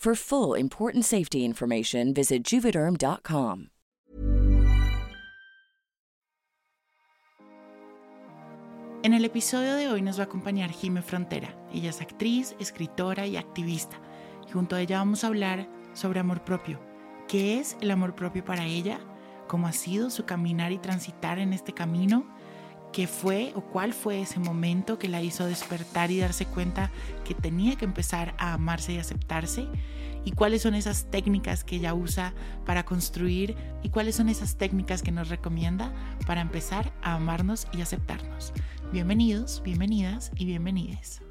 For full important safety information, visit juvederm.com. En el episodio de hoy nos va a acompañar Jime Frontera. Ella es actriz, escritora y activista. Y junto a ella vamos a hablar sobre amor propio. ¿Qué es el amor propio para ella? ¿Cómo ha sido su caminar y transitar en este camino? Qué fue o cuál fue ese momento que la hizo despertar y darse cuenta que tenía que empezar a amarse y aceptarse y cuáles son esas técnicas que ella usa para construir y cuáles son esas técnicas que nos recomienda para empezar a amarnos y aceptarnos. Bienvenidos, bienvenidas y bienvenides.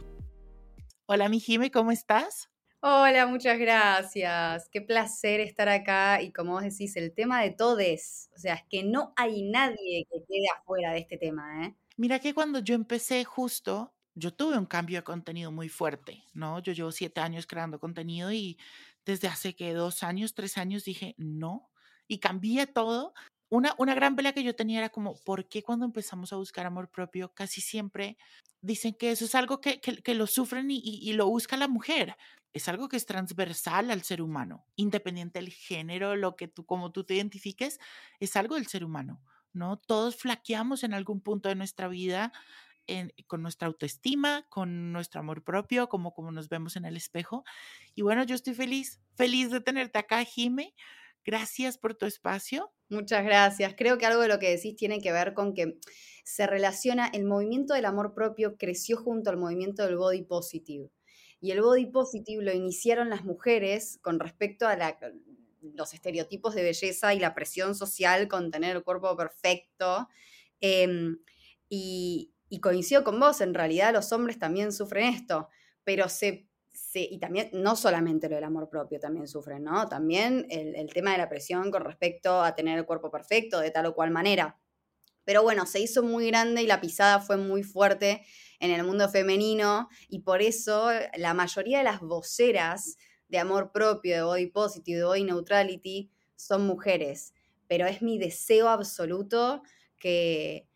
Hola mi Jime, ¿cómo estás? Hola, muchas gracias. Qué placer estar acá y como vos decís, el tema de todes. O sea, es que no hay nadie que quede afuera de este tema, ¿eh? Mira que cuando yo empecé justo, yo tuve un cambio de contenido muy fuerte, ¿no? Yo llevo siete años creando contenido y desde hace que dos años, tres años dije, no, y cambié todo. Una, una gran pelea que yo tenía era como, ¿por qué cuando empezamos a buscar amor propio casi siempre dicen que eso es algo que, que, lo sufren y, y, lo busca la mujer? Es algo que es transversal al ser humano, independiente del género, lo que tú, como tú te identifiques, es algo del ser humano, ¿no? Todos flaqueamos en algún punto de nuestra vida con nuestra autoestima, con nuestro amor propio, como, como nos vemos en el espejo. Y bueno, yo estoy feliz, feliz de tenerte acá, Jime. Gracias por tu espacio. Muchas gracias. Creo que algo de lo que decís tiene que ver con que se relaciona, el movimiento del amor propio creció junto al movimiento del body positive. Y el body positive lo iniciaron las mujeres con respecto a los estereotipos de belleza y la presión social con tener el cuerpo perfecto. Em, y, coincido con vos, en realidad los hombres también sufren esto, pero se, y también, no solamente lo del amor propio también sufren, ¿no? También el, el tema de la presión con respecto a tener el cuerpo perfecto de tal o cual manera. Pero bueno, se hizo muy grande y la pisada fue muy fuerte en el mundo femenino y por eso la mayoría de las voceras de amor propio, de body positive, de body neutrality, son mujeres. Pero es mi deseo absoluto que,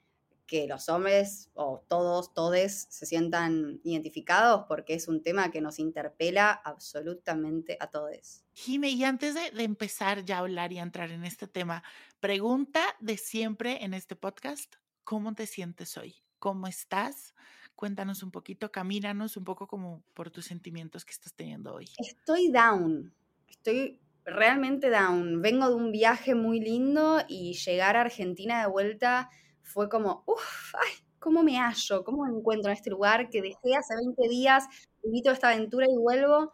que los hombres o todos, todes se sientan identificados porque es un tema que nos interpela absolutamente a todos. Jime, y antes de, de, empezar ya a hablar y a entrar en este tema, pregunta de siempre en este podcast, ¿cómo te sientes hoy? ¿Cómo estás? Cuéntanos un poquito, camínanos un poco como por tus sentimientos que estás teniendo hoy. Estoy down, estoy realmente down. Vengo de un viaje muy lindo y llegar a Argentina de vuelta fue como, uff, ay, ¿cómo me hallo? ¿Cómo me encuentro en este lugar que dejé hace 20 días? Invito esta aventura y vuelvo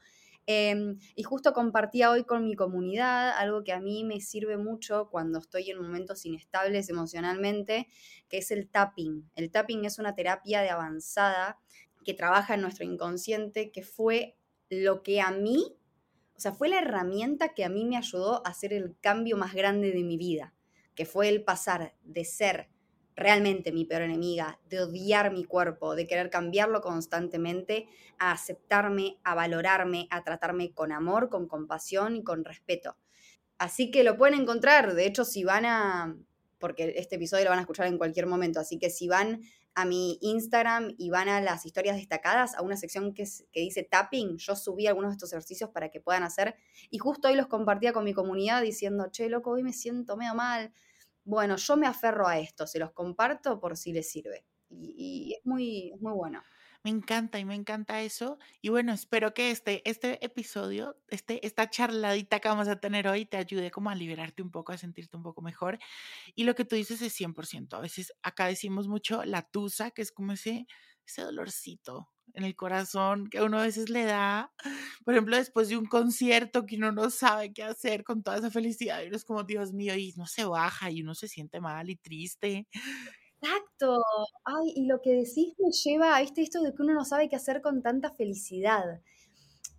Em, y justo compartía hoy con mi comunidad algo que a mí me sirve mucho cuando estoy en momentos inestables emocionalmente, que es el tapping. El tapping es una terapia de avanzada que trabaja en nuestro inconsciente, que fue lo que a mí, o sea, fue la herramienta que a mí me ayudó a hacer el cambio más grande de mi vida, que fue el pasar de ser realmente mi peor enemiga, de odiar mi cuerpo, de querer cambiarlo constantemente, a aceptarme, a valorarme, a tratarme con amor, con compasión y con respeto. Así que lo pueden encontrar, de hecho si van a, porque este episodio lo van a escuchar en cualquier momento, así que si van a mi Instagram y van a las historias destacadas, a una sección que, dice tapping, yo subí algunos de estos ejercicios para que puedan hacer y justo hoy los compartía con mi comunidad diciendo, che, loco, hoy me siento medio mal, bueno, yo me aferro a esto, se los comparto por si les sirve. Y, es muy, muy bueno. Me encanta y me encanta eso. Y bueno, espero que este, este episodio, este, esta charladita que vamos a tener hoy te ayude como a liberarte un poco, a sentirte un poco mejor. Y lo que tú dices es 100%. A veces acá decimos mucho la tusa, que es como ese, ese dolorcito en el corazón que uno a veces le da, por ejemplo, después de un concierto que uno no sabe qué hacer con toda esa felicidad y uno es como, Dios mío, y no se baja y uno se siente mal y triste. Exacto. Ay, y lo que decís me lleva a este, esto de que uno no sabe qué hacer con tanta felicidad.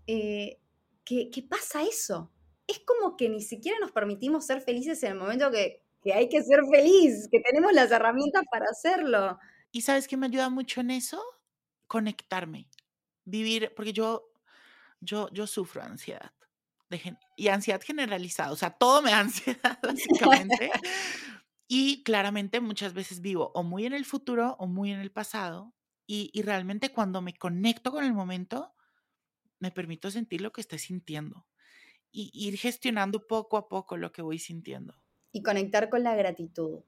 Eh, ¿qué, pasa eso? Es como que ni siquiera nos permitimos ser felices en el momento que, que hay que ser feliz, que tenemos las herramientas para hacerlo. ¿Y sabes qué me ayuda mucho en eso? Conectarme, vivir, porque yo, yo, yo sufro ansiedad. y ansiedad generalizada, o sea, todo me da ansiedad, básicamente. Y claramente muchas veces vivo o muy en el futuro o muy en el pasado. Y, realmente cuando me conecto con el momento, me permito sentir lo que estoy sintiendo y ir gestionando poco a poco lo que voy sintiendo. Y conectar con la gratitud.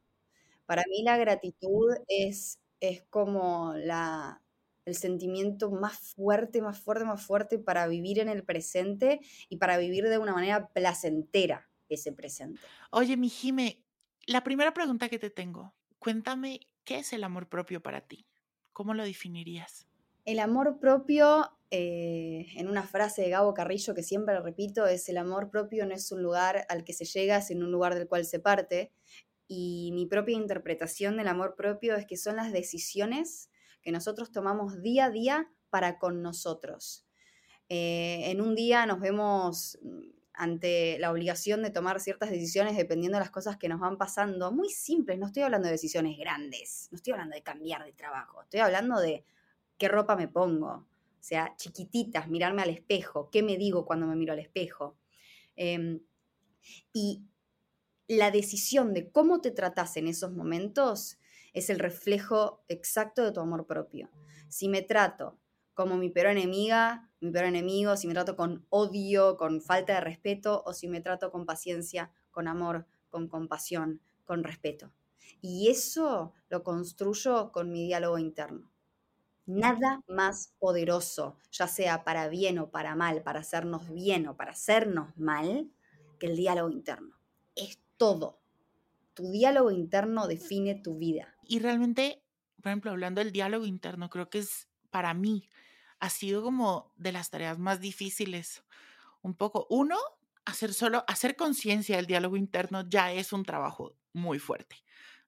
Para mí la gratitud es, es como la, el sentimiento más fuerte, más fuerte, más fuerte para vivir en el presente y para vivir de una manera placentera ese presente. Oye, mi Jime, la primera pregunta que te tengo, cuéntame, ¿qué es el amor propio para ti? ¿Cómo lo definirías? El amor propio, eh, en una frase de Gabo Carrillo que siempre repito, es el amor propio no es un lugar al que se llega, sino un lugar del cual se parte. Y mi propia interpretación del amor propio es que son las decisiones que nosotros tomamos día a día para con nosotros. Eh, en un día nos vemos ante la obligación de tomar ciertas decisiones dependiendo de las cosas que nos van pasando, muy simples, no estoy hablando de decisiones grandes, no estoy hablando de cambiar de trabajo, estoy hablando de qué ropa me pongo, o sea, chiquititas, mirarme al espejo, qué me digo cuando me miro al espejo. Em, y la decisión de cómo te tratas en esos momentos es el reflejo exacto de tu amor propio. Si me trato como mi peor enemiga, mi peor enemigo, si me trato con odio, con falta de respeto, o si me trato con paciencia, con amor, con compasión, con respeto. Y eso lo construyo con mi diálogo interno. Nada más poderoso, ya sea para bien o para mal, para hacernos bien o para hacernos mal, que el diálogo interno. Es todo. Tu diálogo interno define tu vida. Y realmente, por ejemplo, hablando del diálogo interno, creo que es para mí ha sido como de las tareas más difíciles. Un poco, uno, hacer solo, hacer conciencia del diálogo interno ya es un trabajo muy fuerte,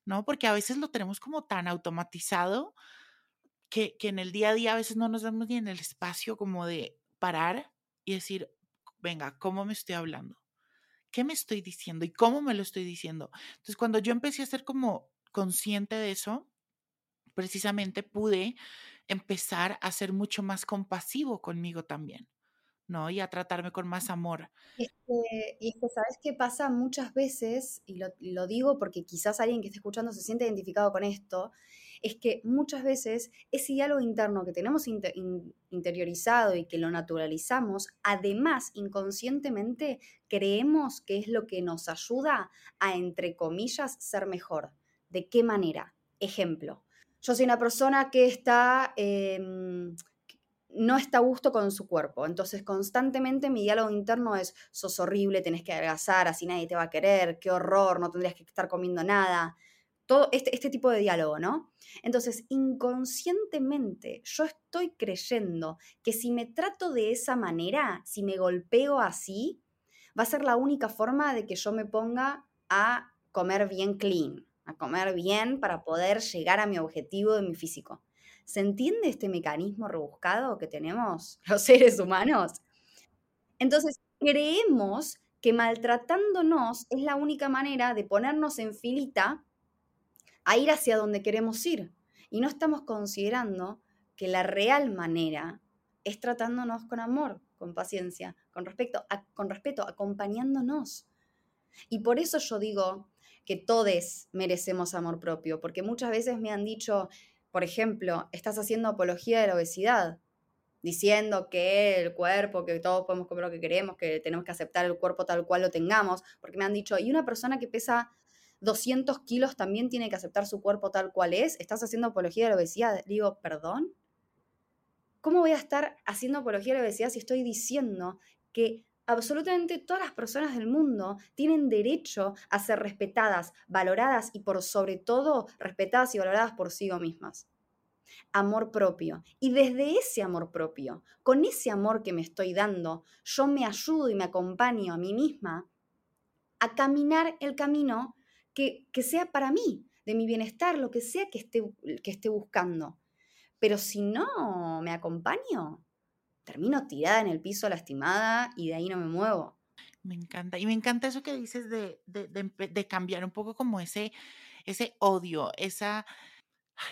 ¿no? Porque a veces lo tenemos como tan automatizado que, que en el día a día a veces no nos damos ni en el espacio como de parar y decir, venga, ¿cómo me estoy hablando? ¿Qué me estoy diciendo y cómo me lo estoy diciendo? Entonces, cuando yo empecé a ser como consciente de eso, precisamente pude empezar a ser mucho más compasivo conmigo también, ¿no? Y a tratarme con más amor. Y es que, ¿sabes qué pasa muchas veces? Y lo, digo porque quizás alguien que esté escuchando se siente identificado con esto, es que muchas veces ese diálogo interno que tenemos interiorizado y que lo naturalizamos, además inconscientemente creemos que es lo que nos ayuda a, entre comillas, ser mejor. ¿De qué manera? Ejemplo, yo soy una persona que está, em, no está a gusto con su cuerpo. Entonces, constantemente mi diálogo interno es, sos horrible, tenés que adelgazar, así nadie te va a querer, qué horror, no tendrías que estar comiendo nada. Todo este, este tipo de diálogo, ¿no? Entonces, inconscientemente yo estoy creyendo que si me trato de esa manera, si me golpeo así, va a ser la única forma de que yo me ponga a comer bien clean, a comer bien para poder llegar a mi objetivo de mi físico. ¿Se entiende este mecanismo rebuscado que tenemos los seres humanos? Entonces, creemos que maltratándonos es la única manera de ponernos en filita a ir hacia donde queremos ir. Y no estamos considerando que la real manera es tratándonos con amor, con paciencia, con, respecto, con respeto, acompañándonos. Y por eso yo digo que todos merecemos amor propio, porque muchas veces me han dicho, por ejemplo, estás haciendo apología de la obesidad, diciendo que el cuerpo, que todos podemos comer lo que queremos, que tenemos que aceptar el cuerpo tal cual lo tengamos, porque me han dicho, y una persona que pesa 200 kilos también tiene que aceptar su cuerpo tal cual es, estás haciendo apología de la obesidad. Digo, perdón, ¿cómo voy a estar haciendo apología a la obesidad si estoy diciendo que absolutamente todas las personas del mundo tienen derecho a ser respetadas, valoradas y por sobre todo respetadas y valoradas por sí mismas? Amor propio. Y desde ese amor propio, con ese amor que me estoy dando, yo me ayudo y me acompaño a mí misma a caminar el camino que, que sea para mí, de mi bienestar, lo que sea que esté, que esté buscando. Pero si no me acompaño, termino tirada en el piso lastimada y de ahí no me muevo. Me encanta. Y me encanta eso que dices de, de, cambiar un poco como ese, ese odio, esa,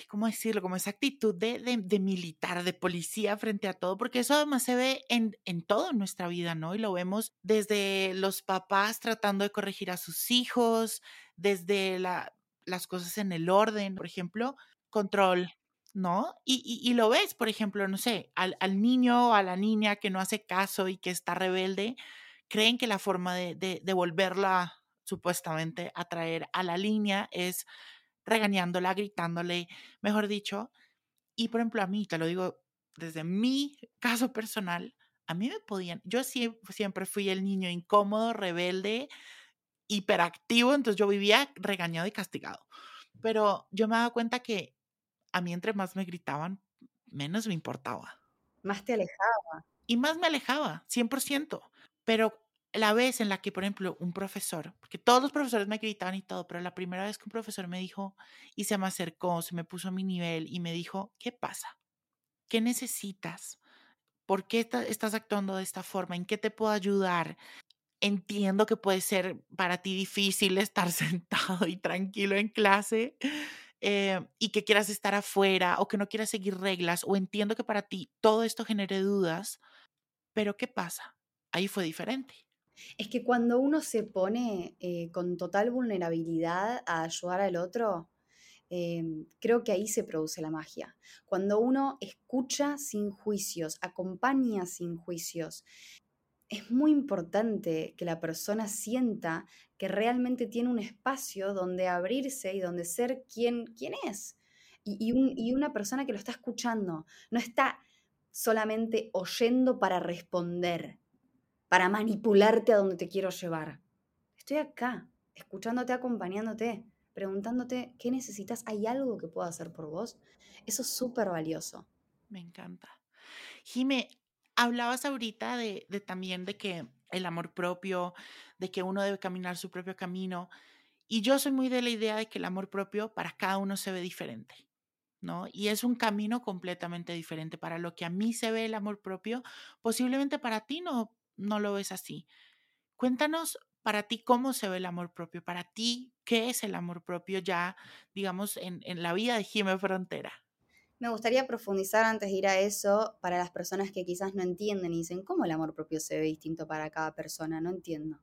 ¿cómo decirlo? Como esa actitud de, militar, de policía frente a todo, porque eso además se ve en, en toda nuestra vida, ¿no? Y lo vemos desde los papás tratando de corregir a sus hijos, desde la, las cosas en el orden, por ejemplo, control, ¿no? Y, lo ves, por ejemplo, no sé, al, niño o a la niña que no hace caso y que está rebelde, creen que la forma de, de, volverla supuestamente a traer a la línea es regañándola, gritándole, mejor dicho. Y por ejemplo, a mí, te lo digo desde mi caso personal, a mí me podían, yo siempre fui el niño incómodo, rebelde, hiperactivo, entonces yo vivía regañado y castigado. Pero yo me daba cuenta que a mí entre más me gritaban, menos me importaba. Más te alejaba. Y más me alejaba, 100%. Pero la vez en la que, por ejemplo, un profesor, porque todos los profesores me gritaban y todo, pero la primera vez que un profesor me dijo y se me acercó, se me puso a mi nivel y me dijo, ¿qué pasa? ¿Qué necesitas? ¿Por qué estás actuando de esta forma? ¿En qué te puedo ayudar? Entiendo que puede ser para ti difícil estar sentado y tranquilo en clase, eh, y que quieras estar afuera o que no quieras seguir reglas o entiendo que para ti todo esto genere dudas, pero ¿qué pasa? Ahí fue diferente. Es que cuando uno se pone eh, con total vulnerabilidad a ayudar al otro, em, creo que ahí se produce la magia. Cuando uno escucha sin juicios, acompaña sin juicios, es muy importante que la persona sienta que realmente tiene un espacio donde abrirse y donde ser quien, quien es. Y, una persona que lo está escuchando, no está solamente oyendo para responder, para manipularte a donde te quiero llevar. Estoy acá, escuchándote, acompañándote, preguntándote qué necesitas, ¿hay algo que pueda hacer por vos? Eso es súper valioso. Me encanta. Jime, Hablabas ahorita de, también de que el amor propio, de que uno debe caminar su propio camino. Y yo soy muy de la idea de que el amor propio para cada uno se ve diferente, ¿no? Y es un camino completamente diferente. Para lo que a mí se ve el amor propio, posiblemente para ti no, no lo ves así. Cuéntanos para ti cómo se ve el amor propio, para ti qué es el amor propio ya, digamos, en, en la vida de Jimé Frontera. Me gustaría profundizar antes de ir a eso para las personas que quizás no entienden y dicen, ¿cómo el amor propio se ve distinto para cada persona? No entiendo.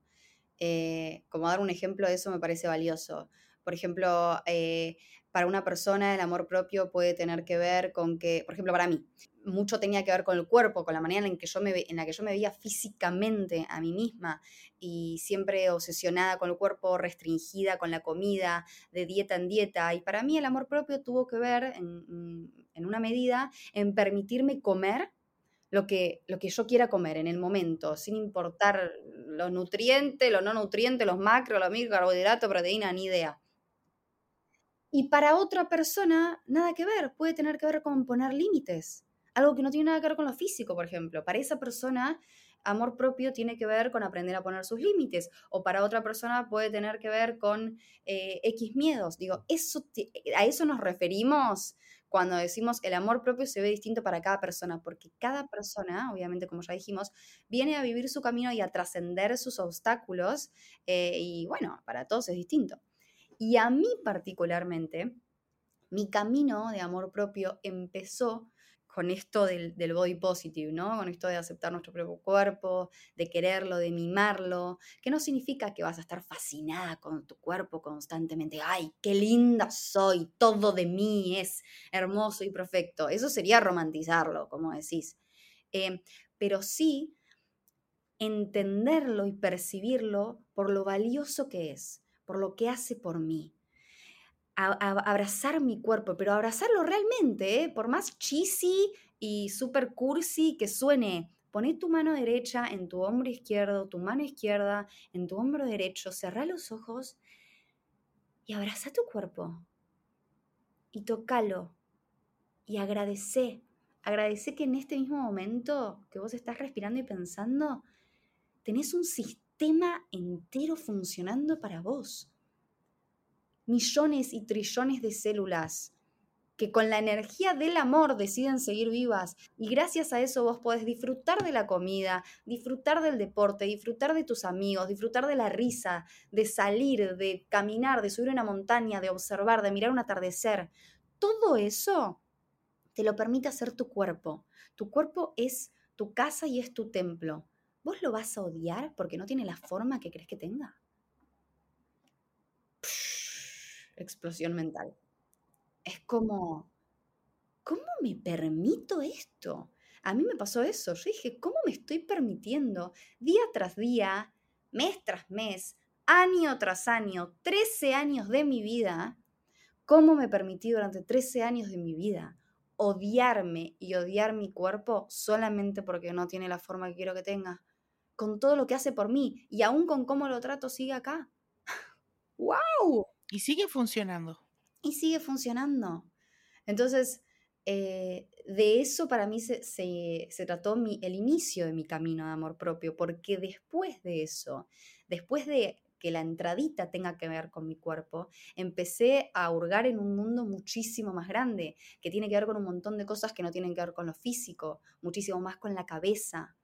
Eh, como dar un ejemplo de eso me parece valioso. Por ejemplo, eh, para una persona el amor propio puede tener que ver con que, por ejemplo, para mí, mucho tenía que ver con el cuerpo, con la manera en, que yo me, en la que yo me veía físicamente a mí misma y siempre obsesionada con el cuerpo, restringida con la comida, de dieta en dieta. Y para mí el amor propio tuvo que ver, en, una medida, en permitirme comer lo que, lo que yo quiera comer en el momento, sin importar los nutrientes, lo no nutrientes, los macros, los micro, carbohidratos, proteína, ni idea. Y para otra persona, nada que ver, puede tener que ver con poner límites, algo que no tiene nada que ver con lo físico, por ejemplo. Para esa persona, amor propio tiene que ver con aprender a poner sus límites, o para otra persona puede tener que ver con eh, X miedos. Digo, eso, a eso nos referimos cuando decimos el amor propio se ve distinto para cada persona, porque cada persona, obviamente como ya dijimos, viene a vivir su camino y a trascender sus obstáculos, eh, y bueno, para todos es distinto. Y a mí particularmente, mi camino de amor propio empezó con esto del, body positive, ¿no? Con esto de aceptar nuestro propio cuerpo, de quererlo, de mimarlo, que no significa que vas a estar fascinada con tu cuerpo constantemente, ay, qué linda soy, todo de mí es hermoso y perfecto. Eso sería romantizarlo, como decís. Eh, pero sí entenderlo y percibirlo por lo valioso que es por lo que hace por mí. abrazar mi cuerpo, pero abrazarlo realmente, ¿eh? por más cheesy y súper cursi que suene. Poné tu mano derecha en tu hombro izquierdo, tu mano izquierda en tu hombro derecho, cerrá los ojos y abraza tu cuerpo y tocalo y agradece. Agradece que en este mismo momento que vos estás respirando y pensando, tenés un sistema entero funcionando para vos. Millones y trillones de células que con la energía del amor deciden seguir vivas y gracias a eso vos podés disfrutar de la comida, disfrutar del deporte, disfrutar de tus amigos, disfrutar de la risa, de salir, de caminar, de subir una montaña, de observar, de mirar un atardecer. Todo eso te lo permite hacer tu cuerpo. Tu cuerpo es tu casa y es tu templo. ¿Vos lo vas a odiar porque no tiene la forma que crees que tenga? explosión mental es como, ¿cómo me permito esto? A mí me pasó eso. Yo dije, ¿cómo me estoy permitiendo día tras día, mes tras mes, año tras año, 13 años de mi vida? ¿Cómo me permití durante 13 años de mi vida odiarme y odiar mi cuerpo solamente porque no tiene la forma que quiero que tenga? Con todo lo que hace por mí y aún con cómo lo trato sigue acá. ¡Wow! Y sigue funcionando y sigue funcionando. Entonces, eh, de eso para mí se, trató el inicio de mi camino de amor propio, porque después de eso, después de que la entradita tenga que ver con mi cuerpo, empecé a hurgar en un mundo muchísimo más grande, que tiene que ver con un montón de cosas que no tienen que ver con lo físico, muchísimo más con la cabeza,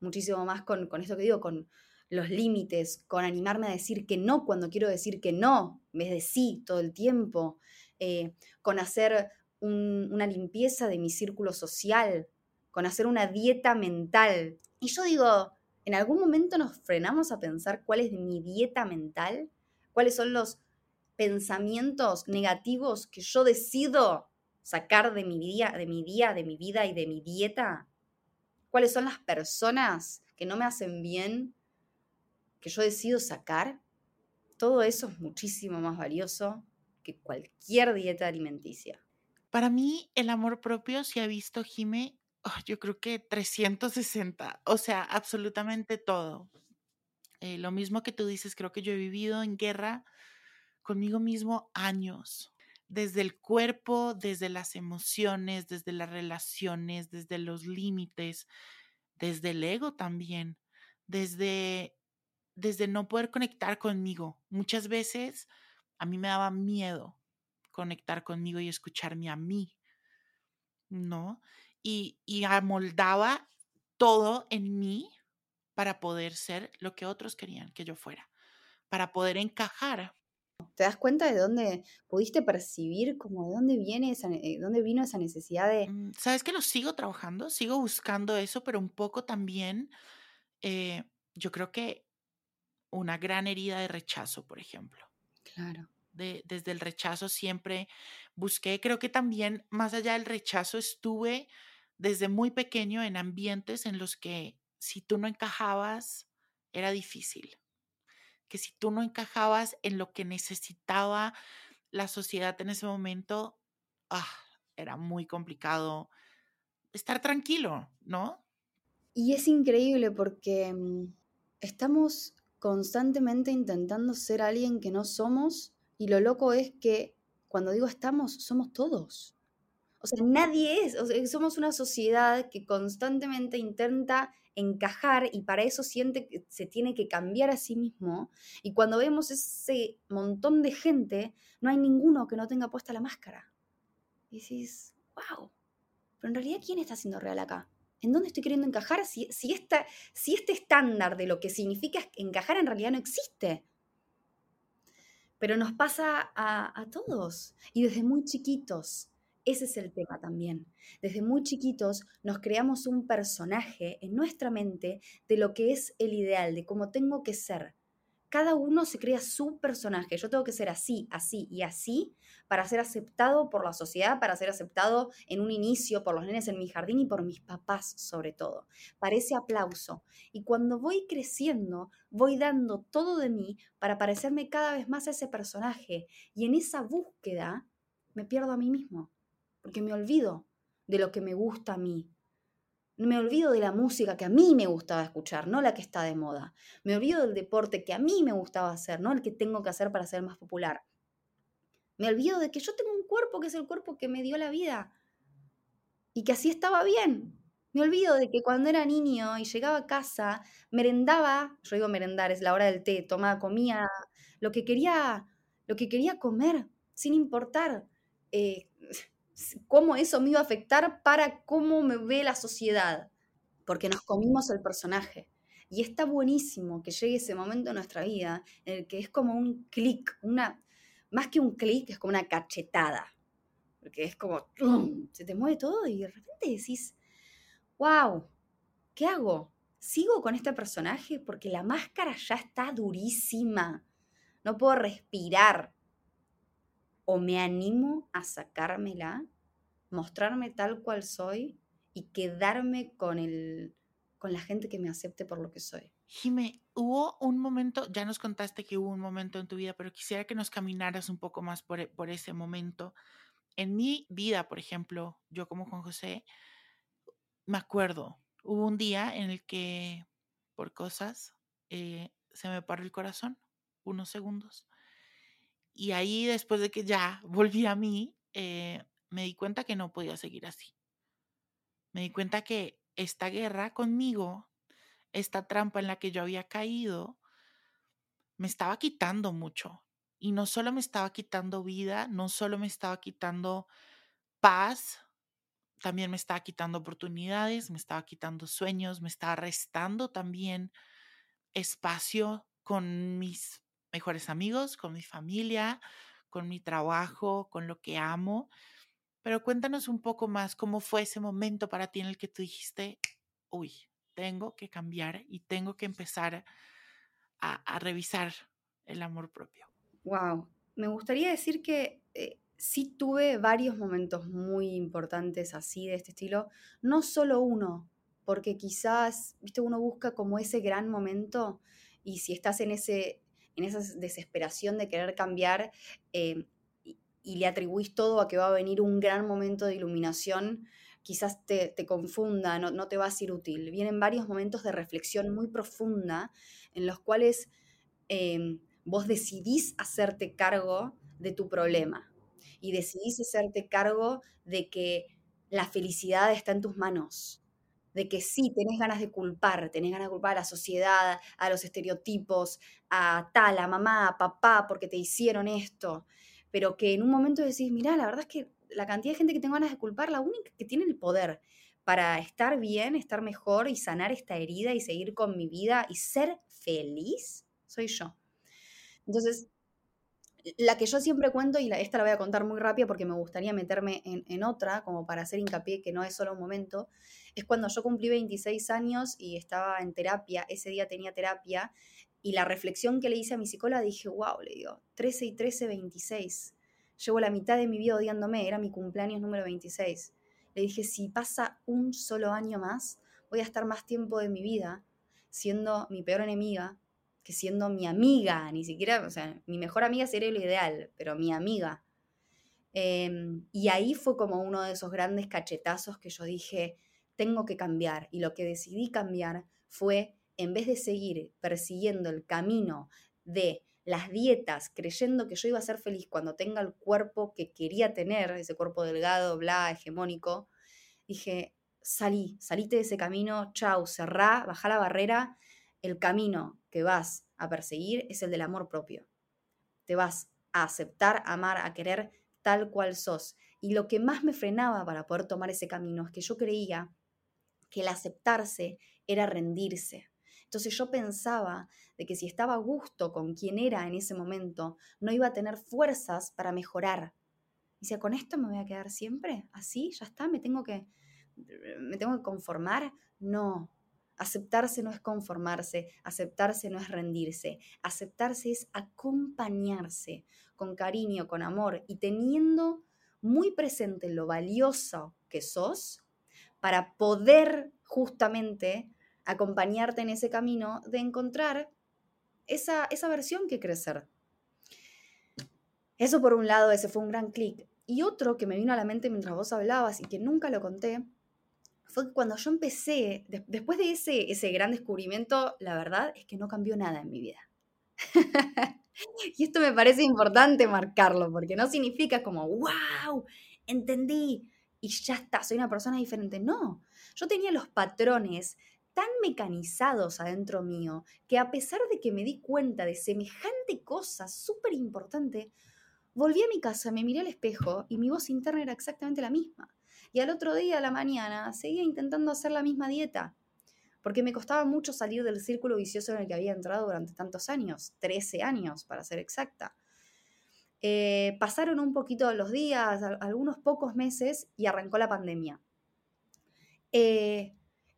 muchísimo más con, con esto que digo, con, los límites, con animarme a decir que no cuando quiero decir que no, en vez de sí todo el tiempo, eh, con hacer una limpieza de mi círculo social, con hacer una dieta mental. Y yo digo, ¿en algún momento nos frenamos a pensar cuál es mi dieta mental? ¿Cuáles son los pensamientos negativos que yo decido sacar de mi día, de mi día, de mi vida y de mi dieta? ¿Cuáles son las personas que no me hacen bien que yo decido sacar, todo eso es muchísimo más valioso que cualquier dieta alimenticia. Para mí, el amor propio se ha visto, Jime, oh, yo creo que 360, o sea, absolutamente todo. Eh, lo mismo que tú dices, creo que yo he vivido en guerra conmigo mismo años, desde el cuerpo, desde las emociones, desde las relaciones, desde los límites, desde el ego también, desde desde no poder conectar conmigo. Muchas veces a mí me daba miedo conectar conmigo y escucharme a mí, ¿no? Y, y amoldaba todo en mí para poder ser lo que otros querían que yo fuera, para poder encajar. ¿Te das cuenta de dónde pudiste percibir, como de dónde viene esa, eh, dónde vino esa necesidad de... Mm, Sabes que lo sigo trabajando, sigo buscando eso, pero un poco también, eh, yo creo que una gran herida de rechazo, por ejemplo. Claro. De, desde el rechazo siempre busqué, creo que también más allá del rechazo estuve desde muy pequeño en ambientes en los que si tú no encajabas era difícil, que si tú no encajabas en lo que necesitaba la sociedad en ese momento, ah, era muy complicado estar tranquilo, ¿no? Y es increíble porque mm, estamos constantemente intentando ser alguien que no somos y lo loco es que cuando digo estamos, somos todos. O sea, nadie es, somos una sociedad que constantemente intenta encajar y para eso siente que se tiene que cambiar a sí mismo. Y cuando vemos ese montón de gente, no hay ninguno que no tenga puesta la máscara. Y dices, wow, pero en realidad, ¿quién está siendo real acá? ¿En dónde estoy queriendo encajar si, si, si este estándar de lo que significa encajar en realidad no existe? Pero nos pasa a todos y desde muy chiquitos. Ese es el tema también. Desde muy chiquitos nos creamos un personaje en nuestra mente de lo que es el ideal, de cómo tengo que ser cada uno se crea su personaje. Yo tengo que ser así, así y así para ser aceptado por la sociedad, para ser aceptado en un inicio por los nenes en mi jardín y por mis papás sobre todo, para ese aplauso. Y cuando voy creciendo, voy dando todo de mí para parecerme cada vez más a ese personaje. Y en esa búsqueda me pierdo a mí mismo, porque me olvido. de lo que me gusta a mí. Me olvido de la música que a mí me gustaba escuchar, no la que está de moda. Me olvido del deporte que a mí me gustaba hacer, no el que tengo que hacer para ser más popular. Me olvido de que yo tengo un cuerpo que es el cuerpo que me dio la vida y que así estaba bien. Me olvido de que cuando era niño y llegaba a casa, merendaba, yo digo merendar, es la hora del té, tomaba, comía lo que quería, lo que quería comer, sin importar eh, cómo eso me iba a afectar para cómo me ve la sociedad, porque nos comimos el personaje. Y está buenísimo que llegue ese momento en nuestra vida en el que es como un clic, más que un clic, es como una cachetada. Porque es como, se te mueve todo y de repente decís, wow, ¿qué hago? ¿Sigo con este personaje? Porque la máscara ya está durísima. No puedo respirar. O me animo a sacármela, mostrarme tal cual soy y quedarme con, el, con la gente que me acepte por lo que soy. Jime, hubo un momento, ya nos contaste que hubo un momento en tu vida, pero quisiera que nos caminaras un poco más por, por ese momento. En mi vida, por ejemplo, yo como Juan José, me acuerdo, hubo un día en el que por cosas eh, se me paró el corazón, unos segundos. Y ahí, después de que ya volví a mí, eh, me di cuenta que no podía seguir así. Me di cuenta que esta guerra conmigo, esta trampa en la que yo había caído, me estaba quitando mucho. Y no solo me estaba quitando vida, no solo me estaba quitando paz, también me estaba quitando oportunidades, me estaba quitando sueños, me estaba restando también espacio con mis mejores amigos, con mi familia, con mi trabajo, con lo que amo. Pero cuéntanos un poco más cómo fue ese momento para ti en el que tú dijiste, uy, tengo que cambiar y tengo que empezar a, revisar el amor propio. Wow, me gustaría decir que eh, sí tuve varios momentos muy importantes así de este estilo, no solo uno, porque quizás, viste, uno busca como ese gran momento y si estás en, ese, en esa desesperación de querer cambiar eh, y, le atribuís todo a que va a venir un gran momento de iluminación, quizás te, confunda, no, te va a ser útil. Vienen varios momentos de reflexión muy profunda en los cuales eh, vos decidís hacerte cargo de tu problema y decidís hacerte cargo de que la felicidad está en tus manos, de que sí, tenés ganas de culpar, tenés ganas de culpar a la sociedad, a los estereotipos, a tal, a mamá, a papá, porque te hicieron esto, pero que en un momento decís, mirá, la verdad es que la cantidad de gente que tengo ganas de culpar, la única que tiene el poder para estar bien, estar mejor y sanar esta herida y seguir con mi vida y ser feliz, soy yo. Entonces, la que yo siempre cuento, y esta la voy a contar muy rápida porque me gustaría meterme en, otra, como para hacer hincapié que no es solo un momento, es cuando yo cumplí 26 años y estaba en terapia, ese día tenía terapia, y la reflexión que le hice a mi psicóloga dije, wow, le digo, 13 y 13, 26. Llevo la mitad de mi vida odiándome, era mi cumpleaños número 26. Le dije, si pasa un solo año más, voy a estar más tiempo de mi vida siendo mi peor enemiga, que siendo mi amiga, ni siquiera, o sea, mi mejor amiga sería lo ideal, pero mi amiga. Em, y ahí fue como uno de esos grandes cachetazos que yo dije, tengo que cambiar. Y lo que decidí cambiar fue, en vez de seguir persiguiendo el camino de las dietas, creyendo que yo iba a ser feliz cuando tenga el cuerpo que quería tener, ese cuerpo delgado, bla, hegemónico, dije, salí, salite de ese camino, chau, cerrá, bajá la barrera el camino que vas a perseguir es el del amor propio. Te vas a aceptar, amar, a querer tal cual sos. Y lo que más me frenaba para poder tomar ese camino es que yo creía que el aceptarse era rendirse. Entonces yo pensaba de que si estaba a gusto con quien era en ese momento, no iba a tener fuerzas para mejorar. Y decía, ¿con esto me voy a quedar siempre? ¿Así? ¿Ya está? ¿Me tengo que, me tengo que conformar? No, Aceptarse no es conformarse, aceptarse no es rendirse, aceptarse es acompañarse con cariño, con amor y teniendo muy presente lo valioso que sos para poder justamente acompañarte en ese camino de encontrar esa, esa versión que crecer. Eso por un lado, ese fue un gran clic. y otro que me vino a la mente mientras vos hablabas y que nunca lo conté, fue que cuando yo empecé, después de ese, ese gran descubrimiento, la verdad es que no cambió nada en mi vida. y esto me parece importante marcarlo, porque no significa como, wow, entendí y ya está, soy una persona diferente. No, yo tenía los patrones tan mecanizados adentro mío que a pesar de que me di cuenta de semejante cosa súper importante, volví a mi casa, me miré al espejo y mi voz interna era exactamente la misma. Y al otro día, a la mañana, seguía intentando hacer la misma dieta, porque me costaba mucho salir del círculo vicioso en el que había entrado durante tantos años, 13 años para ser exacta. Eh, pasaron un poquito los días, algunos pocos meses, y arrancó la pandemia. Eh,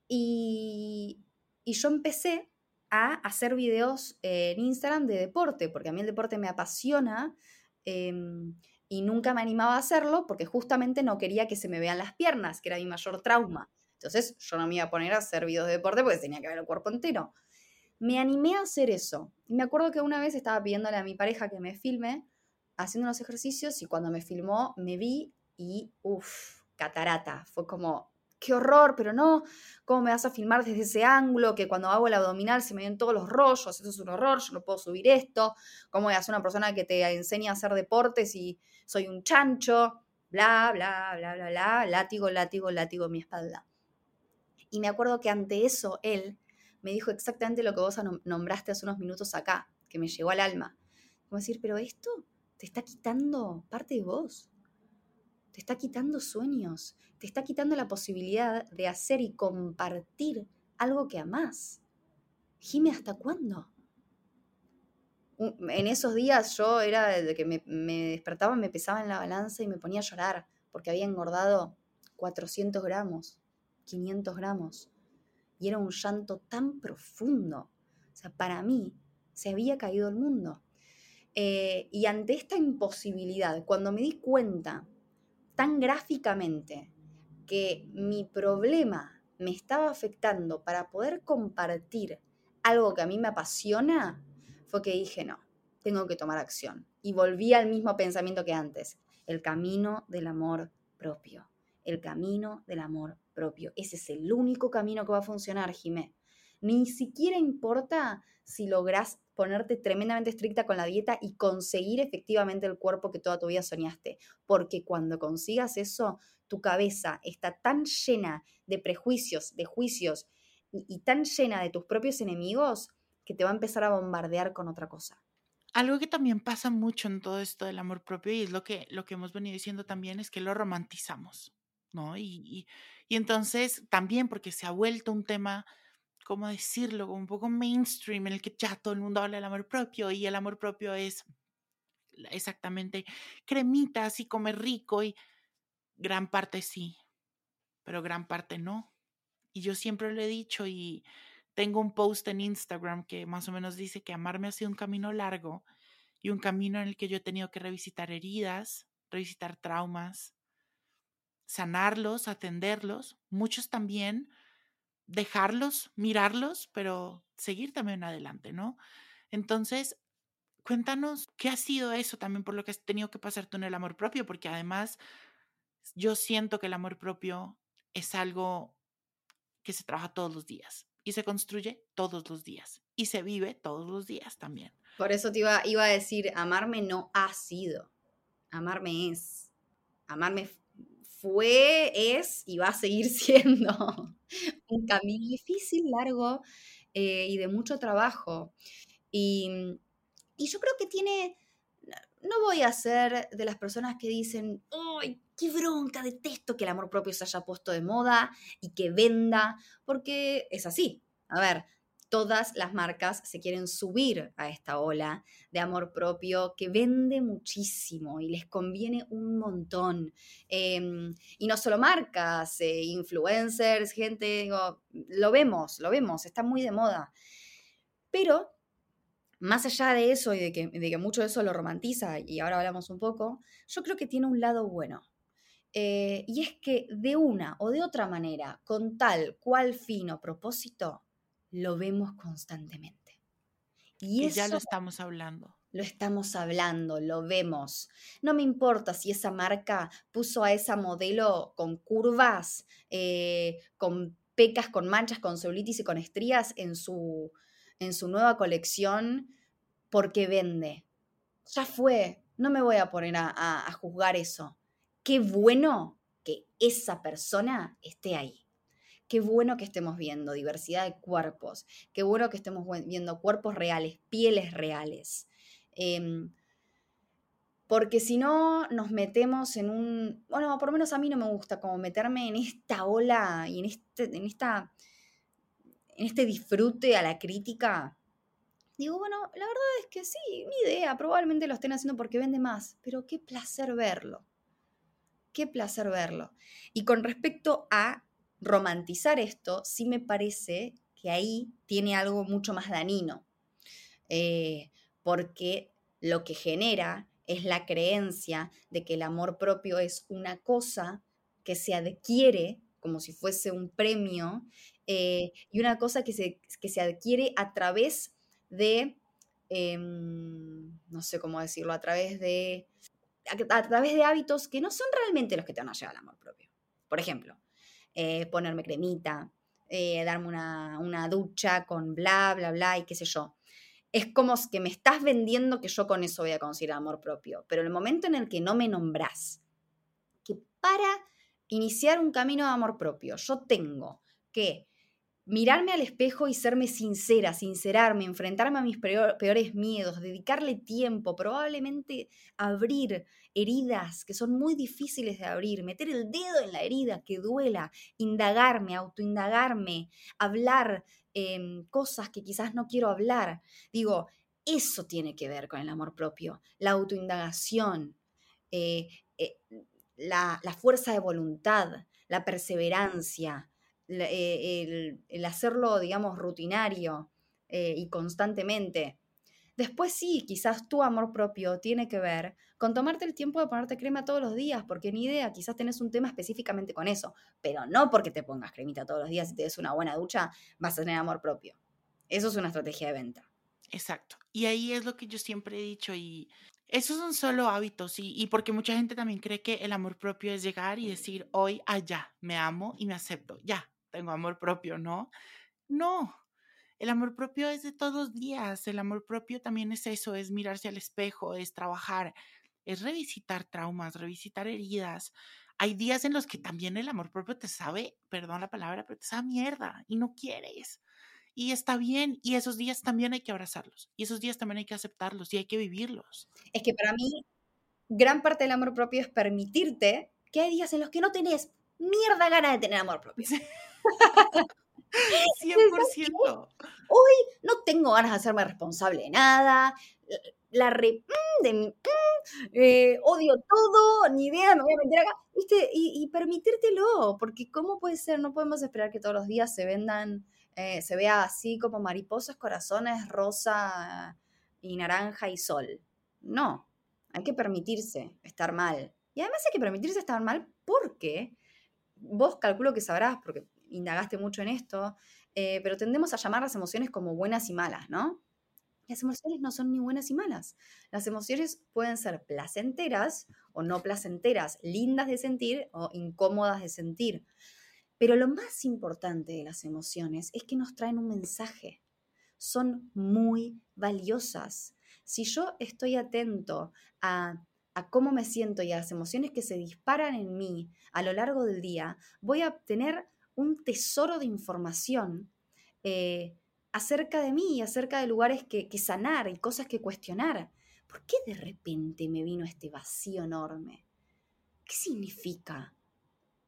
y, yo empecé a hacer videos en Instagram de deporte, porque a mí el deporte me apasiona em, y nunca me animaba a hacerlo porque justamente no quería que se me vean las piernas, que era mi mayor trauma. Entonces yo no me iba a poner a hacer videos de deporte porque tenía que ver el cuerpo entero. Me animé a hacer eso. Y me acuerdo que una vez estaba pidiéndole a mi pareja que me filme haciendo unos ejercicios y cuando me filmó me vi y, uff, catarata. Fue como, qué horror, pero no, ¿cómo me vas a filmar desde ese ángulo? Que cuando hago el abdominal se me ven todos los rollos, eso es un horror, yo no puedo subir esto. ¿Cómo ser una persona que te enseña a hacer deportes y soy un chancho? Bla, bla, bla, bla, bla, látigo, látigo, látigo mi espalda. Y me acuerdo que ante eso él me dijo exactamente lo que vos nombraste hace unos minutos acá, que me llegó al alma. Como decir, pero esto te está quitando parte de vos, te está quitando sueños, te está quitando la posibilidad de hacer y compartir algo que amás. Jime, ¿hasta cuándo? En esos días yo era de que me, despertaba, me pesaba en la balanza y me ponía a llorar porque había engordado 400 gramos, 500 gramos. Y era un llanto tan profundo. O sea, para mí se había caído el mundo. Eh, y ante esta imposibilidad, cuando me di cuenta tan gráficamente que mi problema me estaba afectando para poder compartir algo que a mí me apasiona, fue que dije, no, tengo que tomar acción. Y volví al mismo pensamiento que antes, el camino del amor propio, el camino del amor propio. Ese es el único camino que va a funcionar, Jimé. Ni siquiera importa si logras ponerte tremendamente estricta con la dieta y conseguir efectivamente el cuerpo que toda tu vida soñaste. Porque cuando consigas eso, tu cabeza está tan llena de prejuicios, de juicios y, tan llena de tus propios enemigos que te va a empezar a bombardear con otra cosa. Algo que también pasa mucho en todo esto del amor propio y es lo que, lo que hemos venido diciendo también es que lo romantizamos, ¿no? Y, y entonces también porque se ha vuelto un tema ¿cómo decirlo? Un poco mainstream en el que ya todo el mundo habla del amor propio y el amor propio es exactamente cremitas y comer rico y gran parte sí, pero gran parte no. Y yo siempre lo he dicho y tengo un post en Instagram que más o menos dice que amarme ha sido un camino largo y un camino en el que yo he tenido que revisitar heridas, revisitar traumas, sanarlos, atenderlos, muchos también dejarlos, mirarlos, pero seguir también adelante, ¿no? Entonces, cuéntanos qué ha sido eso también por lo que has tenido que pasar tú en el amor propio, porque además yo siento que el amor propio es algo que se trabaja todos los días y se construye todos los días y se vive todos los días también. Por eso te iba, iba a decir, amarme no ha sido, amarme es, amarme fue, es y va a seguir siendo un camino difícil, largo eh, y de mucho trabajo. Y, yo creo que tiene, no voy a ser de las personas que dicen, ¡ay, qué bronca! Detesto que el amor propio se haya puesto de moda y que venda, porque es así. A ver, todas las marcas se quieren subir a esta ola de amor propio que vende muchísimo y les conviene un montón. Em, y no solo marcas, eh, influencers, gente, digo, lo vemos, lo vemos, está muy de moda. Pero más allá de eso y de que, de que mucho de eso lo romantiza, y ahora hablamos un poco, yo creo que tiene un lado bueno. Eh, y es que de una o de otra manera, con tal cual fin o propósito, lo vemos constantemente. Y, ya lo estamos hablando. lo estamos hablando, lo vemos. No me importa si esa marca puso a esa modelo con curvas, eh, con pecas, con manchas, con celulitis y con estrías en su, en su nueva colección porque vende. Ya fue, no me voy a poner a juzgar eso. Qué bueno que esa persona esté ahí. Qué bueno que estemos viendo diversidad de cuerpos, qué bueno que estemos viendo cuerpos reales, pieles reales. Em, porque si no nos metemos en un, bueno, por lo menos a mí no me gusta como meterme en esta ola y en este, en esta, en este disfrute a la crítica. Digo, bueno, la verdad es que sí, ni idea, probablemente lo estén haciendo porque vende más, pero qué placer verlo. Qué placer verlo. Y con respecto a romantizar esto, sí me parece que ahí tiene algo mucho más dañino. Eh, porque lo que genera es la creencia de que el amor propio es una cosa que se adquiere como si fuese un premio eh, y una cosa que se, que se, adquiere a través de, em, no sé cómo decirlo, a través de, a, través de hábitos que no son realmente los que te van a llevar al amor propio. Por ejemplo, eh, ponerme cremita, eh, darme una, una ducha con bla, bla, bla y qué sé yo es como que me estás vendiendo que yo con eso voy a conseguir amor propio. Pero el momento en el que no me nombrás, que para iniciar un camino de amor propio, yo tengo que mirarme al espejo y serme sincera, sincerarme, enfrentarme a mis peores miedos, dedicarle tiempo, probablemente abrir heridas que son muy difíciles de abrir, meter el dedo en la herida que duela, indagarme, autoindagarme, hablar Em, cosas que quizás no quiero hablar. Digo, eso tiene que ver con el amor propio, la autoindagación, eh, eh, la, fuerza de voluntad, la perseverancia, eh, el, hacerlo, digamos, rutinario y constantemente. Después sí, quizás tu amor propio tiene que ver con tomarte el tiempo de ponerte crema todos los días, porque ni idea, quizás tenés un tema específicamente con eso, pero no porque te pongas cremita todos los días y te des una buena ducha, vas a tener amor propio. Eso es una estrategia de venta. Exacto. Y ahí es lo que yo siempre he dicho y esos son solo hábitos y, y porque mucha gente también cree que el amor propio es llegar y decir, hoy allá, me amo y me acepto, ya, tengo amor propio, ¿no? No, el amor propio es de todos los días, el amor propio también es eso, es mirarse al espejo, es trabajar, es revisitar traumas, revisitar heridas. Hay días en los que también el amor propio te sabe, perdón la palabra, pero te sabe mierda y no quieres. Y está bien, y esos días también hay que abrazarlos, y esos días también hay que aceptarlos y hay que vivirlos. Es que para mí, gran parte del amor propio es permitirte que hay días en los que no tenés mierda ganas de tener amor propio. 100%. Hoy no tengo ganas de hacerme responsable de nada. La re, mm, de mm, eh, odio todo, ni idea, me voy a meter acá. ¿Viste? Y, permitírtelo, porque ¿cómo puede ser? No podemos esperar que todos los días se vendan, eh, se vea así como mariposas, corazones, rosa y naranja y sol. No, hay que permitirse estar mal. Y además hay que permitirse estar mal porque vos calculo que sabrás, porque indagaste mucho en esto, eh, pero tendemos a llamar las emociones como buenas y malas, ¿no? Las emociones no son ni buenas ni malas. Las emociones pueden ser placenteras o no placenteras, lindas de sentir o incómodas de sentir. Pero lo más importante de las emociones es que nos traen un mensaje. Son muy valiosas. Si yo estoy atento a, a, cómo me siento y a las emociones que se disparan en mí a lo largo del día, voy a obtener un tesoro de información eh, acerca de mí, acerca de lugares que, sanar y cosas que cuestionar. ¿Por qué de repente me vino este vacío enorme? ¿Qué significa?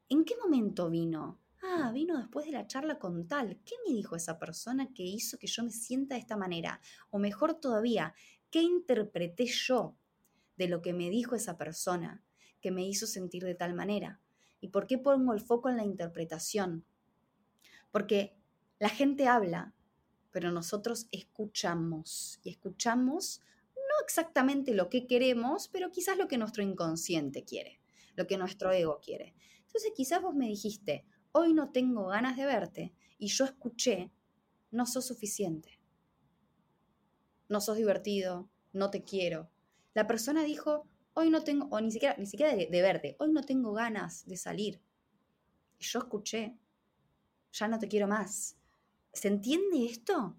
¿En qué momento vino? Ah, vino después de la charla con tal. ¿Qué me dijo esa persona que hizo que yo me sienta de esta manera? O mejor todavía, ¿qué interpreté yo de lo que me dijo esa persona que me hizo sentir de tal manera? ¿Y por qué pongo el foco en la interpretación? Porque la gente habla, pero nosotros escuchamos. Y escuchamos no exactamente lo que queremos, pero quizás lo que nuestro inconsciente quiere, lo que nuestro ego quiere. Entonces quizás vos me dijiste, hoy no tengo ganas de verte, y yo escuché, no sos suficiente. No sos divertido, no te quiero. La persona dijo, hoy no tengo, o ni siquiera, ni siquiera de, verte, hoy no tengo ganas de salir. Y yo escuché, ya no te quiero más. ¿Se entiende esto?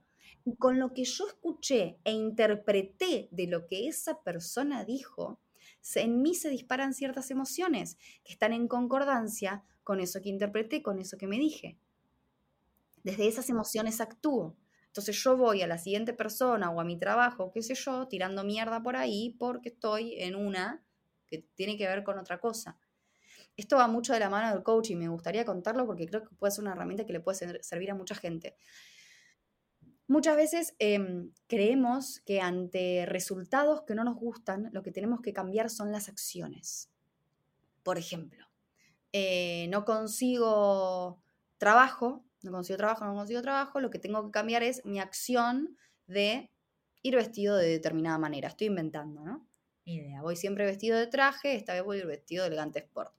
Con lo que yo escuché e interpreté de lo que esa persona dijo, en mí se disparan ciertas emociones que están en concordancia con eso que interpreté, con eso que me dije. Desde esas emociones actúo. Entonces yo voy a la siguiente persona o a mi trabajo, qué sé yo, tirando mierda por ahí porque estoy en una que tiene que ver con otra cosa. Esto va mucho de la mano del coach y me gustaría contarlo porque creo que puede ser una herramienta que le puede servir a mucha gente. Muchas veces em, creemos que ante resultados que no nos gustan, lo que tenemos que cambiar son las acciones. Por ejemplo, eh, no consigo trabajo, no consigo trabajo, no consigo trabajo, lo que tengo que cambiar es mi acción de ir vestido de determinada manera. Estoy inventando, ¿no? Idea. Voy siempre vestido de traje, esta vez voy vestido de elegante sport.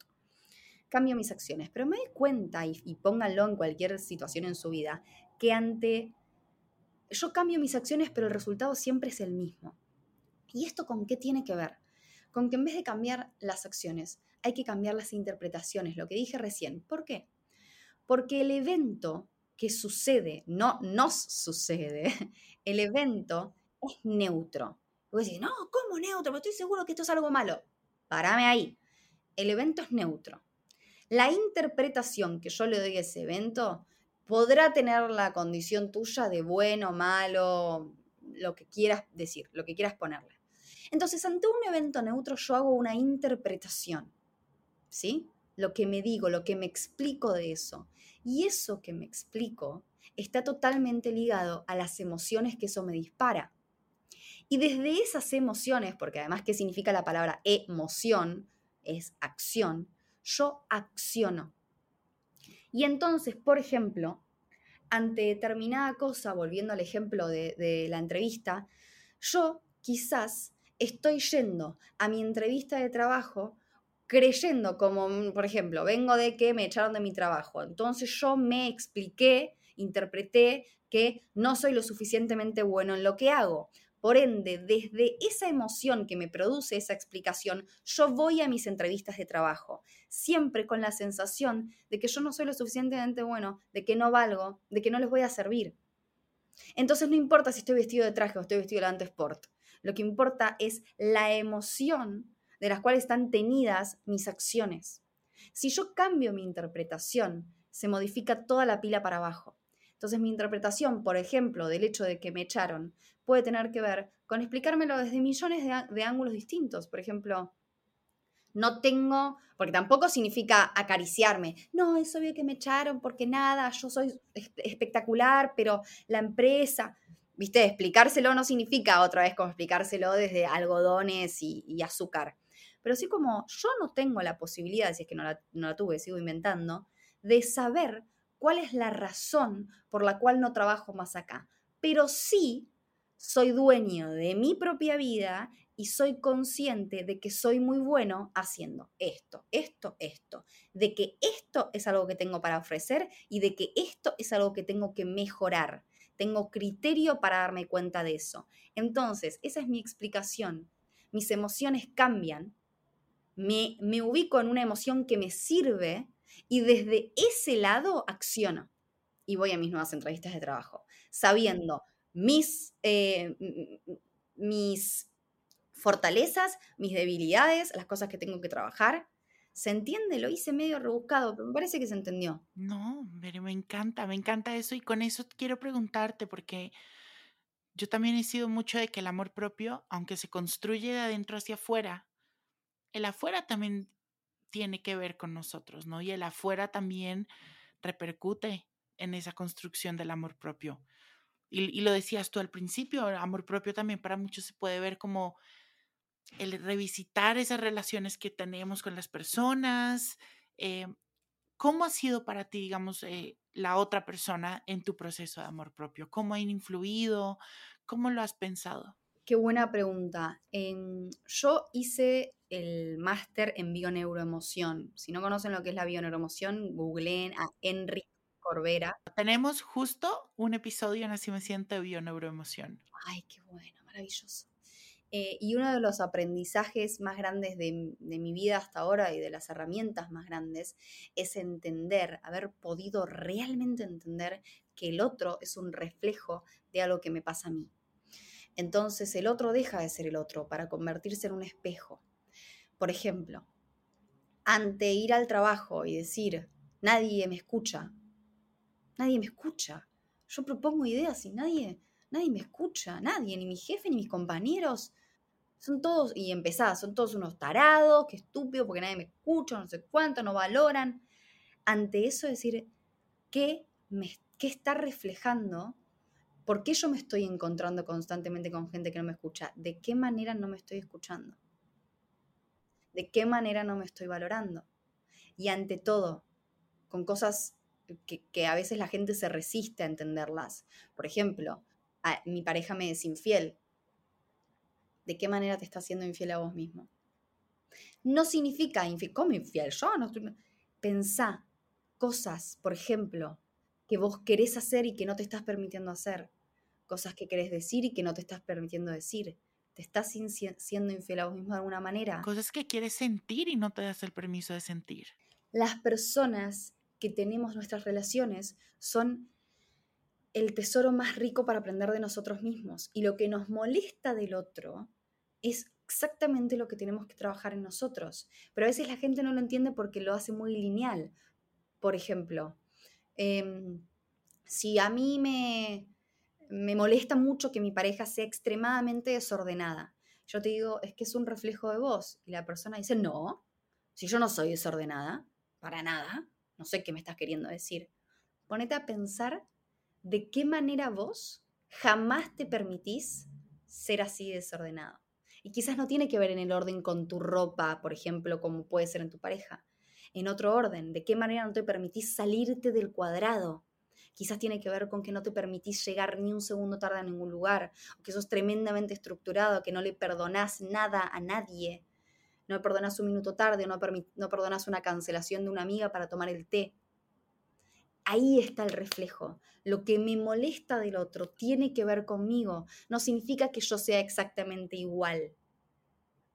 Cambio mis acciones, pero me doy cuenta, y, y pónganlo en cualquier situación en su vida, que ante yo cambio mis acciones, pero el resultado siempre es el mismo. ¿Y esto con qué tiene que ver? Con que en vez de cambiar las acciones, hay que cambiar las interpretaciones, lo que dije recién. ¿Por qué? Porque el evento que sucede, no nos sucede, el evento es neutro. Voy a decir, no, ¿cómo neutro? Pero estoy seguro que esto es algo malo. Parame ahí. El evento es neutro. La interpretación que yo le doy a ese evento podrá tener la condición tuya de bueno, malo, lo que quieras decir, lo que quieras ponerle. Entonces, ante un evento neutro yo hago una interpretación, ¿sí? Lo que me digo, lo que me explico de eso. Y eso que me explico está totalmente ligado a las emociones que eso me dispara. Y desde esas emociones, porque además, ¿qué significa la palabra emoción? Es acción. Yo acciono. Y entonces, por ejemplo, ante determinada cosa, volviendo al ejemplo de, la entrevista, yo quizás estoy yendo a mi entrevista de trabajo creyendo como, mm, por ejemplo, vengo de que me echaron de mi trabajo. Entonces yo me expliqué, interpreté que no soy lo suficientemente bueno en lo que hago. Por ende, desde esa emoción que me produce esa explicación, yo voy a mis entrevistas de trabajo, siempre con la sensación de que yo no soy lo suficientemente bueno, de que no valgo, de que no les voy a servir. Entonces no importa si estoy vestido de traje o estoy vestido de ante sport. Lo que importa es la emoción de las cuales están tenidas mis acciones. Si yo cambio mi interpretación, se modifica toda la pila para abajo. Entonces mi interpretación, por ejemplo, del hecho de que me echaron, puede tener que ver con explicármelo desde millones de, ángulos distintos. Por ejemplo, no tengo, porque tampoco significa acariciarme. No, es obvio que me echaron porque nada, yo soy espectacular, pero la empresa, viste, explicárselo no significa otra vez como explicárselo desde algodones y, azúcar. Pero sí como yo no tengo la posibilidad, si es que no la, no la tuve, sigo inventando, de saber cuál es la razón por la cual no trabajo más acá. Pero sí soy dueño de mi propia vida y soy consciente de que soy muy bueno haciendo esto, esto, esto, de que esto es algo que tengo para ofrecer y de que esto es algo que tengo que mejorar. Tengo criterio para darme cuenta de eso. Entonces, esa es mi explicación. Mis emociones cambian, me, me ubico en una emoción que me sirve y desde ese lado acciono y voy a mis nuevas entrevistas de trabajo, sabiendo mis, eh, mis fortalezas, mis debilidades, las cosas que tengo que trabajar. ¿Se entiende? Lo hice medio rebuscado, pero me parece que se entendió. No, pero me encanta, me encanta eso y con eso quiero preguntarte porque yo también he sido mucho de que el amor propio, aunque se construye de adentro hacia afuera, el afuera también tiene que ver con nosotros, ¿no? Y el afuera también repercute en esa construcción del amor propio. Y, lo decías tú al principio, amor propio también para muchos se puede ver como el revisitar esas relaciones que tenemos con las personas. Eh, ¿Cómo ha sido para ti, digamos, eh, la otra persona en tu proceso de amor propio? ¿Cómo han influido? ¿Cómo lo has pensado? Qué buena pregunta. yo hice el máster en bioneuroemoción. Si no conocen lo que es la bioneuroemoción, googleen a Enrique Corbera. Tenemos justo un episodio en Así me siento de bioneuroemoción. Ay, qué bueno, maravilloso. Eh, y uno de los aprendizajes más grandes de, de, mi vida hasta ahora y de las herramientas más grandes es entender, haber podido realmente entender que el otro es un reflejo de algo que me pasa a mí. Entonces el otro deja de ser el otro para convertirse en un espejo. Por ejemplo, ante ir al trabajo y decir, nadie me escucha, nadie me escucha. Yo propongo ideas y nadie, nadie me escucha, nadie, ni mi jefe, ni mis compañeros. Son todos, y empezás, son todos unos tarados, qué estúpido, porque nadie me escucha, no sé cuánto, no valoran. Ante eso decir, ¿qué, me, qué está reflejando? ¿Por qué yo me estoy encontrando constantemente con gente que no me escucha? ¿De qué manera no me estoy escuchando? ¿De qué manera no me estoy valorando? Y ante todo, con cosas que, a veces la gente se resiste a entenderlas. Por ejemplo, mi pareja me es infiel. ¿De qué manera te está haciendo infiel a vos mismo? No significa infiel. ¿Cómo infiel? Yo no estoy... Pensá cosas, por ejemplo, que vos querés hacer y que no te estás permitiendo hacer. Cosas que querés decir y que no te estás permitiendo decir. ¿Te estás siendo infiel a vos mismo de alguna manera? Cosas que quieres sentir y no te das el permiso de sentir. Las personas que tenemos nuestras relaciones son el tesoro más rico para aprender de nosotros mismos. Y lo que nos molesta del otro es exactamente lo que tenemos que trabajar en nosotros. Pero a veces la gente no lo entiende porque lo hace muy lineal. Por ejemplo, em, si a mí me, me molesta mucho que mi pareja sea extremadamente desordenada, yo te digo, es que es un reflejo de vos. Y la persona dice, no, si yo no soy desordenada, para nada, no sé qué me estás queriendo decir. Ponete a pensar de qué manera vos jamás te permitís ser así desordenado. Y quizás no tiene que ver en el orden con tu ropa, por ejemplo, como puede ser en tu pareja. En otro orden, de qué manera no te permitís salirte del cuadrado. Quizás tiene que ver con que no te permitís llegar ni un segundo tarde a ningún lugar, o que sos tremendamente estructurado, que no le perdonás nada a nadie, no perdonas un minuto tarde, no, no perdonas una cancelación de una amiga para tomar el té. Ahí está el reflejo. Lo que me molesta del otro tiene que ver conmigo. No significa que yo sea exactamente igual.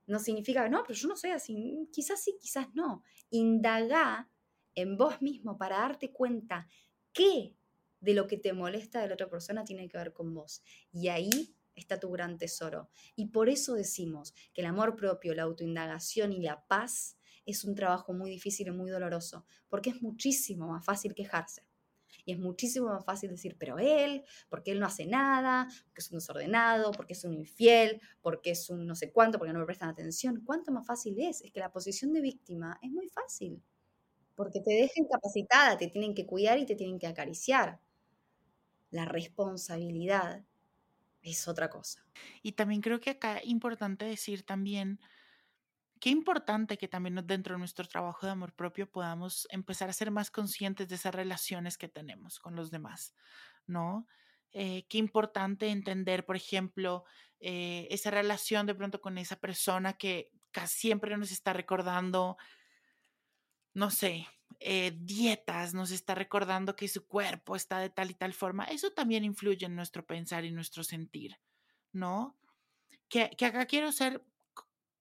No significa, no, pero yo no soy así. Quizás sí, quizás no. Indaga en vos mismo para darte cuenta qué de lo que te molesta de la otra persona tiene que ver con vos. Y ahí está tu gran tesoro. Y por eso decimos que el amor propio, la autoindagación y la paz es un trabajo muy difícil y muy doloroso, porque es muchísimo más fácil quejarse. Y es muchísimo más fácil decir, pero él, porque él no hace nada, porque es un desordenado, porque es un infiel, porque es un no sé cuánto, porque no me prestan atención. ¿Cuánto más fácil es? Es que la posición de víctima es muy fácil, porque te dejan capacitada, te tienen que cuidar y te tienen que acariciar. La responsabilidad es otra cosa. Y también creo que acá importante decir también, qué importante que también dentro de nuestro trabajo de amor propio podamos empezar a ser más conscientes de esas relaciones que tenemos con los demás, ¿no? Eh, qué importante entender, por ejemplo, eh, esa relación de pronto con esa persona que casi siempre nos está recordando, no sé, eh, dietas, nos está recordando que su cuerpo está de tal y tal forma, eso también influye en nuestro pensar y nuestro sentir, ¿no? Que, que acá quiero ser,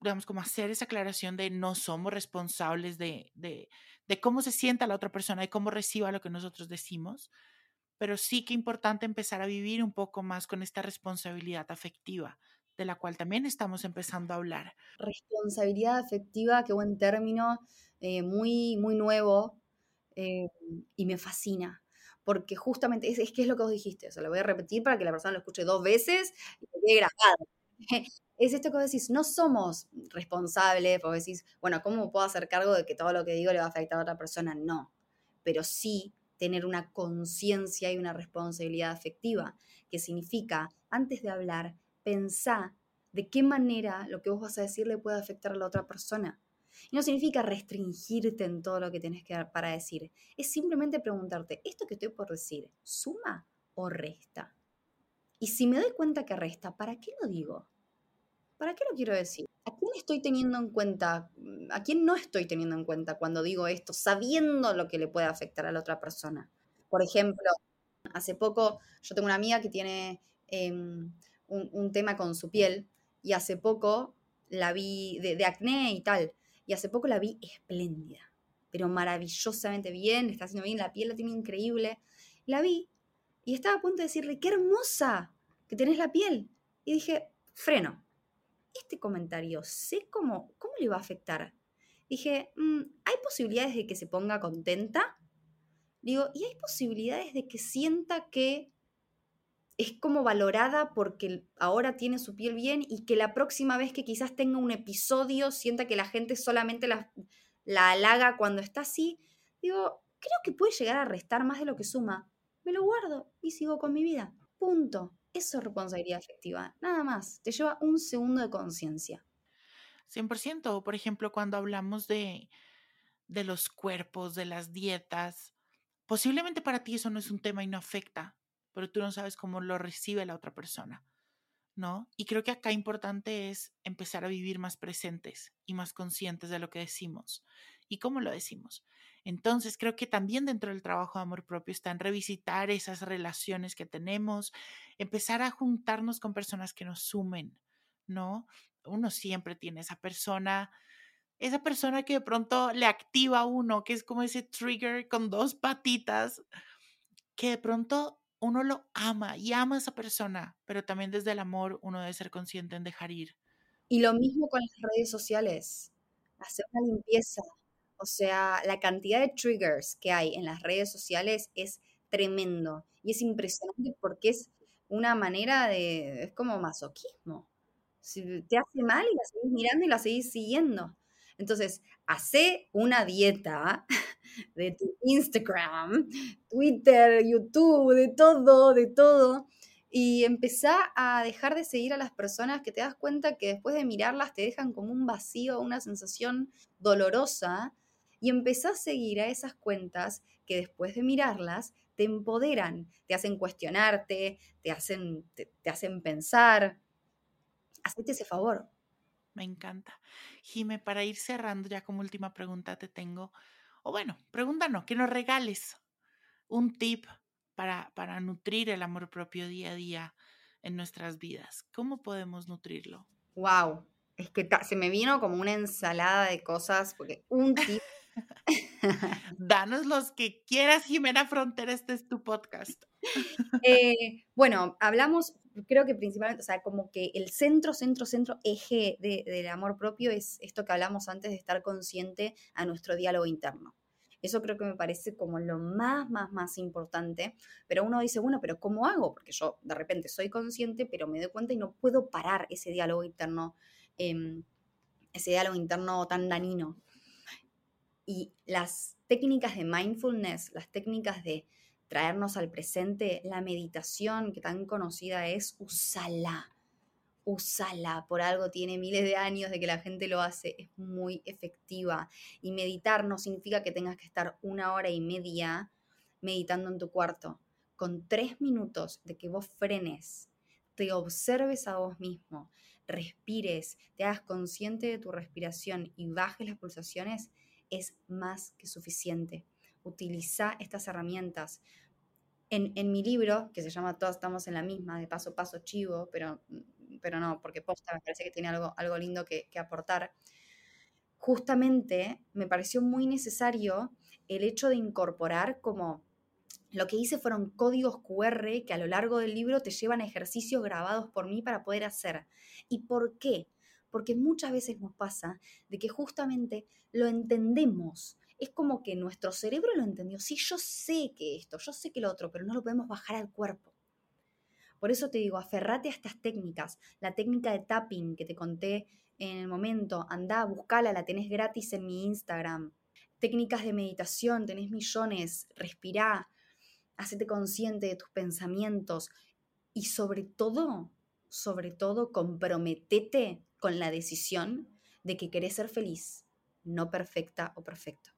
digamos, como hacer esa aclaración de no somos responsables de, de, de cómo se sienta la otra persona y cómo reciba lo que nosotros decimos, pero sí que importante empezar a vivir un poco más con esta responsabilidad afectiva, de la cual también estamos empezando a hablar. Responsabilidad afectiva, qué buen término. Eh, muy, muy nuevo eh, y me fascina. Porque justamente es, que es lo que vos dijiste, o sea, lo voy a repetir para que la persona lo escuche dos veces y quede grabado. Es esto que vos decís, no somos responsables, vos decís, bueno, ¿cómo puedo hacer cargo de que todo lo que digo le va a afectar a otra persona? No, pero sí tener una conciencia y una responsabilidad afectiva, que significa, antes de hablar, pensar de qué manera lo que vos vas a decir le puede afectar a la otra persona. Y no significa restringirte en todo lo que tienes que dar para decir. Es simplemente preguntarte, ¿esto que estoy por decir suma o resta? Y si me doy cuenta que resta, ¿para qué lo digo? ¿Para qué lo quiero decir? ¿A quién estoy teniendo en cuenta? ¿A quién no estoy teniendo en cuenta cuando digo esto, sabiendo lo que le puede afectar a la otra persona? Por ejemplo, hace poco yo tengo una amiga que tiene em, un, un tema con su piel y hace poco la vi de, de acné y tal, y hace poco la vi espléndida, pero maravillosamente bien, está haciendo bien, la piel la tiene increíble. La vi y estaba a punto de decirle, qué hermosa que tenés la piel. Y dije, freno, este comentario, sé cómo, cómo le va a afectar. Dije, mm, ¿hay posibilidades de que se ponga contenta? Digo, ¿y hay posibilidades de que sienta que es como valorada porque ahora tiene su piel bien y que la próxima vez que quizás tenga un episodio sienta que la gente solamente la, la halaga cuando está así? Digo, creo que puede llegar a restar más de lo que suma. Me lo guardo y sigo con mi vida. Punto. Eso es responsabilidad afectiva. Nada más. Te lleva un segundo de conciencia. 100%. Por ejemplo, cuando hablamos de, de los cuerpos, de las dietas, posiblemente para ti eso no es un tema y no afecta, pero tú no sabes cómo lo recibe la otra persona, ¿no? Y creo que acá importante es empezar a vivir más presentes y más conscientes de lo que decimos y cómo lo decimos. Entonces, creo que también dentro del trabajo de amor propio está revisitar esas relaciones que tenemos, empezar a juntarnos con personas que nos sumen, ¿no? Uno siempre tiene esa persona, esa persona que de pronto le activa a uno, que es como ese trigger con dos patitas, que de pronto uno lo ama y ama a esa persona, pero también desde el amor uno debe ser consciente en dejar ir. Y lo mismo con las redes sociales, hacer una limpieza, o sea, la cantidad de triggers que hay en las redes sociales es tremendo y es impresionante porque es una manera de, es como masoquismo. Te hace mal y la seguís mirando y la seguís siguiendo. Entonces, hace una dieta de tu Instagram, Twitter, YouTube, de todo, de todo. Y empezá a dejar de seguir a las personas que te das cuenta que después de mirarlas te dejan como un vacío, una sensación dolorosa y empezás a seguir a esas cuentas que después de mirarlas te empoderan, te hacen cuestionarte, te hacen, te, hacen pensar. Hacete ese favor. Me encanta. Jime, para ir cerrando ya como última pregunta te tengo, o bueno, pregunta no, que nos regales un tip para, para nutrir el amor propio día a día en nuestras vidas. ¿Cómo podemos nutrirlo? Wow, es que se me vino como una ensalada de cosas, porque un tip Danos los que quieras, Jimena Frontera, este es tu podcast. Eh, bueno, hablamos, creo que principalmente, o sea, como que el centro, centro, centro, eje del amor propio es esto que hablamos antes de estar consciente a nuestro diálogo interno. Eso creo que me parece como lo más, más, más importante. Pero uno dice, bueno, pero ¿cómo hago? Porque yo de repente soy consciente, pero me doy cuenta y no puedo parar ese diálogo interno, em, ese diálogo interno tan danino y las técnicas de mindfulness, las técnicas de traernos al presente, la meditación que tan conocida es, usala, usala, por algo tiene miles de años de que la gente lo hace, es muy efectiva. Y meditar no significa que tengas que estar una hora y media meditando en tu cuarto. Con tres minutos de que vos frenes, te observes a vos mismo, respires, te hagas consciente de tu respiración y bajes las pulsaciones, es más que suficiente. Utiliza estas herramientas. En, mi libro, que se llama Todos estamos en la misma, de paso a paso chivo, pero, pero no, porque posta me parece que tiene algo, algo lindo que, que aportar, justamente me pareció muy necesario el hecho de incorporar como lo que hice fueron códigos QR que a lo largo del libro te llevan ejercicios grabados por mí para poder hacer. ¿Y por qué? Porque muchas veces nos pasa de que justamente lo entendemos. Es como que nuestro cerebro lo entendió. Sí, yo sé que esto, yo sé que lo otro, pero no lo podemos bajar al cuerpo. Por eso te digo, aferrate a estas técnicas. La técnica de tapping que te conté en el momento, anda, buscala, la tenés gratis en mi Instagram. Técnicas de meditación, tenés millones, respirá, hacete consciente de tus pensamientos y sobre todo, sobre todo, comprometete con la decisión de que querés ser feliz, no perfecta o perfecto.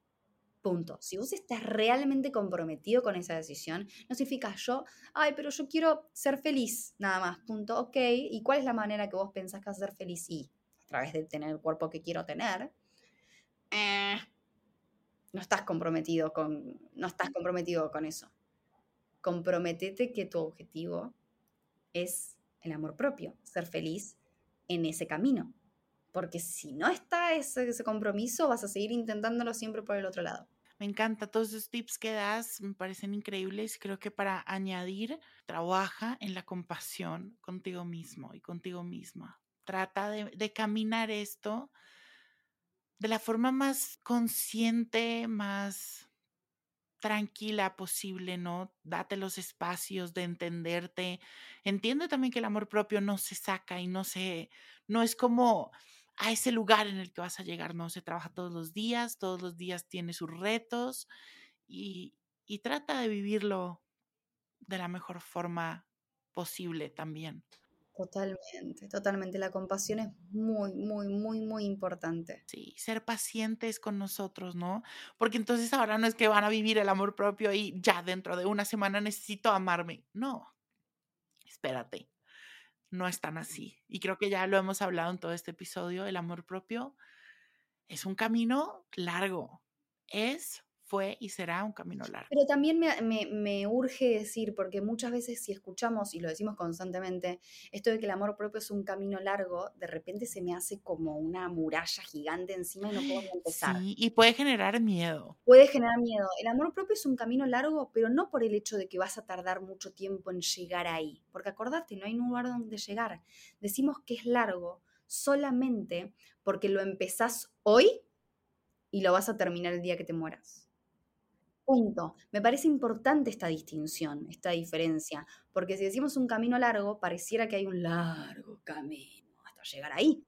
Punto. Si vos estás realmente comprometido con esa decisión, no significa yo, ay, pero yo quiero ser feliz, nada más, punto, ok. ¿Y cuál es la manera que vos pensás que vas ser feliz? Y a través de tener el cuerpo que quiero tener, eh, no estás comprometido con, no estás comprometido con eso. Comprometete que tu objetivo es el amor propio, ser feliz en ese camino. Porque si no está ese, ese compromiso, vas a seguir intentándolo siempre por el otro lado. Me encanta todos esos tips que das, me parecen increíbles. Creo que para añadir, trabaja en la compasión contigo mismo y contigo misma. Trata de, de caminar esto de la forma más consciente, más tranquila posible, ¿no? Date los espacios de entenderte. Entiende también que el amor propio no se saca y no se, no es como a ese lugar en el que vas a llegar, no se trabaja todos los días, todos los días tiene sus retos y, y trata de vivirlo de la mejor forma posible también. Totalmente, totalmente. La compasión es muy, muy, muy, muy importante. Sí, ser pacientes con nosotros, ¿no? Porque entonces ahora no es que van a vivir el amor propio y ya dentro de una semana necesito amarme. No, espérate, no es tan así. Y creo que ya lo hemos hablado en todo este episodio, el amor propio es un camino largo, es fue y será un camino largo. Pero también me, me, me, urge decir, porque muchas veces si escuchamos, y lo decimos constantemente, esto de que el amor propio es un camino largo, de repente se me hace como una muralla gigante encima y no puedo empezar. Sí, y puede generar miedo. Puede generar miedo. El amor propio es un camino largo, pero no por el hecho de que vas a tardar mucho tiempo en llegar ahí, porque acordate, no hay un lugar donde llegar. Decimos que es largo solamente porque lo empezás hoy y lo vas a terminar el día que te mueras. Me parece importante esta distinción, esta diferencia, porque si decimos un camino largo, pareciera que hay un largo camino hasta llegar ahí.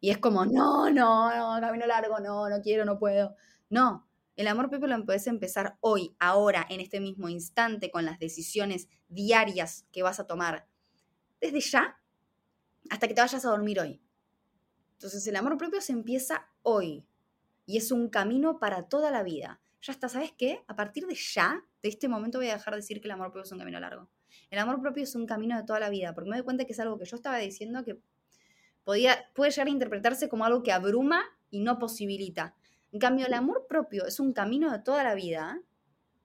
Y es como, no, no, no, camino largo, no, no quiero, no puedo. No, el amor propio lo puedes empezar hoy, ahora, en este mismo instante, con las decisiones diarias que vas a tomar, desde ya hasta que te vayas a dormir hoy. Entonces el amor propio se empieza hoy y es un camino para toda la vida ya está, ¿sabes qué? A partir de ya, de este momento voy a dejar de decir que el amor propio es un camino largo. El amor propio es un camino de toda la vida, porque me doy cuenta que es algo que yo estaba diciendo que podía, puede llegar a interpretarse como algo que abruma y no posibilita. En cambio, el amor propio es un camino de toda la vida.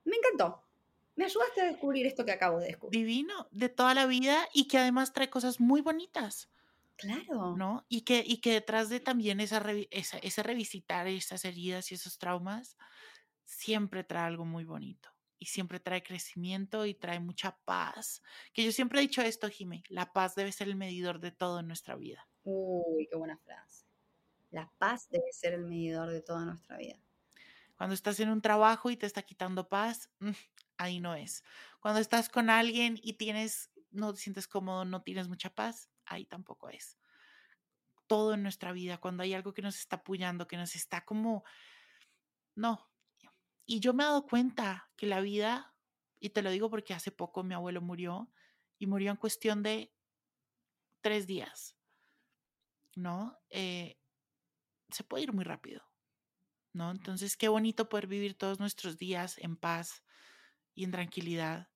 Me encantó. Me ayudaste a descubrir esto que acabo de descubrir. Divino, de toda la vida y que además trae cosas muy bonitas. Claro. ¿No? Y que, y que detrás de también esa, esa, ese revisitar esas heridas y esos traumas, siempre trae algo muy bonito y siempre trae crecimiento y trae mucha paz. Que yo siempre he dicho esto, Jimé, la paz debe ser el medidor de todo en nuestra vida. Uy, qué buena frase. La paz debe ser el medidor de toda nuestra vida. Cuando estás en un trabajo y te está quitando paz, mm, ahí no es. Cuando estás con alguien y tienes, no te sientes cómodo, no tienes mucha paz, ahí tampoco es. Todo en nuestra vida, cuando hay algo que nos está apoyando, que nos está como, no, y yo me he dado cuenta que la vida, y te lo digo porque hace poco mi abuelo murió, y murió en cuestión de tres días, ¿no? Eh, se puede ir muy rápido, ¿no? Entonces, qué bonito poder vivir todos nuestros días en paz y en tranquilidad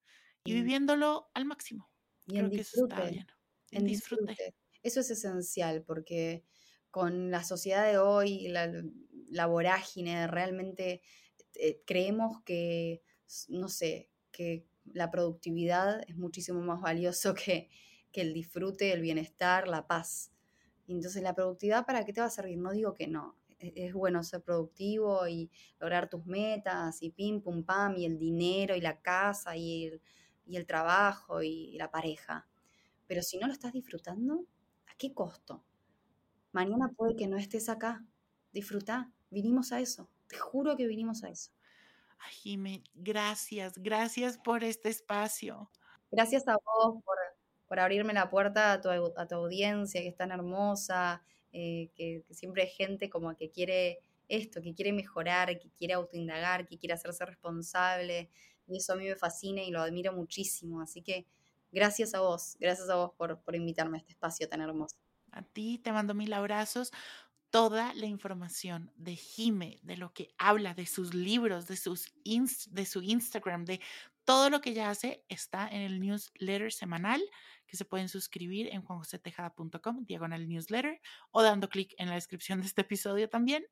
y viviéndolo al máximo. Y Creo en que disfrute, eso está bien. En, disfrute. Eso es esencial porque con la sociedad de hoy, la, la vorágine, realmente eh, creemos que, no sé, que la productividad es muchísimo más valioso que, que el disfrute, el bienestar, la paz. Entonces, ¿la productividad para qué te va a servir? No digo que no. E-, es, bueno ser productivo y lograr tus metas y pim, pum, pam, y el dinero y la casa y el, y el trabajo y la pareja. Pero si no lo estás disfrutando, ¿a qué costo? Mañana puede que no estés acá. Disfruta. Vinimos a eso. Te juro que vinimos a eso. Ay, Jimé, gracias, gracias por este espacio. Gracias a vos por, por abrirme la puerta a tu, a tu, audiencia, que es tan hermosa, eh, que, que, siempre hay gente como que quiere esto, que quiere mejorar, que quiere autoindagar, que quiere hacerse responsable. Y eso a mí me fascina y lo admiro muchísimo. Así que gracias a vos, gracias a vos por, por invitarme a este espacio tan hermoso. A ti te mando mil abrazos toda la información de Jime, de lo que habla, de sus libros, de, sus de su Instagram, de todo lo que ella hace, está en el newsletter semanal que se pueden suscribir en juanjosetejada.com, diagonal newsletter, o dando clic en la descripción de este episodio también.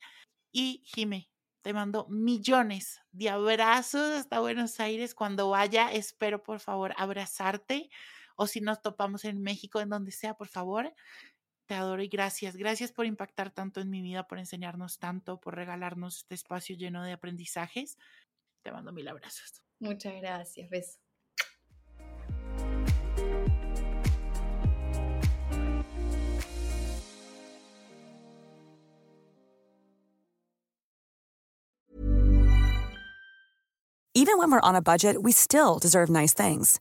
Y Jime, te mando millones de abrazos hasta Buenos Aires. Cuando vaya, espero por favor abrazarte. O si nos topamos en México, en donde sea, por favor, Te adoro y gracias. Gracias por impactar tanto en mi vida, por enseñarnos tanto, por regalarnos este espacio lleno de aprendizajes. Te mando mil abrazos. Muchas gracias. Beso. Even when we're on a budget, we still deserve nice things.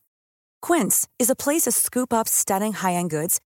Quince is a place to scoop up stunning high-end goods